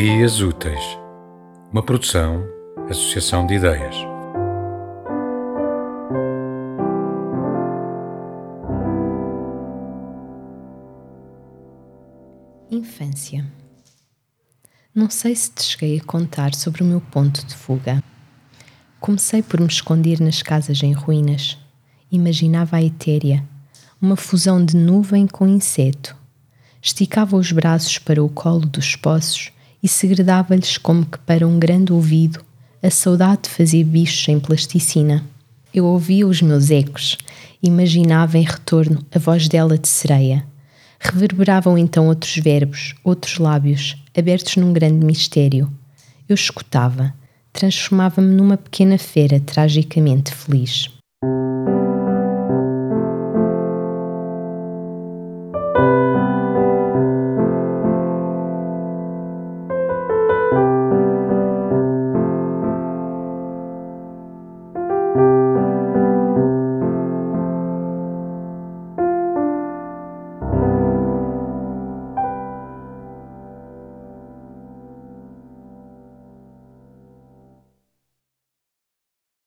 Ideias Úteis, uma produção, associação de ideias. Infância. Não sei se te cheguei a contar sobre o meu ponto de fuga. Comecei por me esconder nas casas em ruínas. Imaginava a etérea, uma fusão de nuvem com inseto. Esticava os braços para o colo dos poços e segredava-lhes como que para um grande ouvido a saudade de fazer bichos em plasticina. Eu ouvia os meus ecos, imaginava em retorno a voz dela de sereia. Reverberavam então outros verbos, outros lábios, abertos num grande mistério. Eu escutava, transformava-me numa pequena fera tragicamente feliz.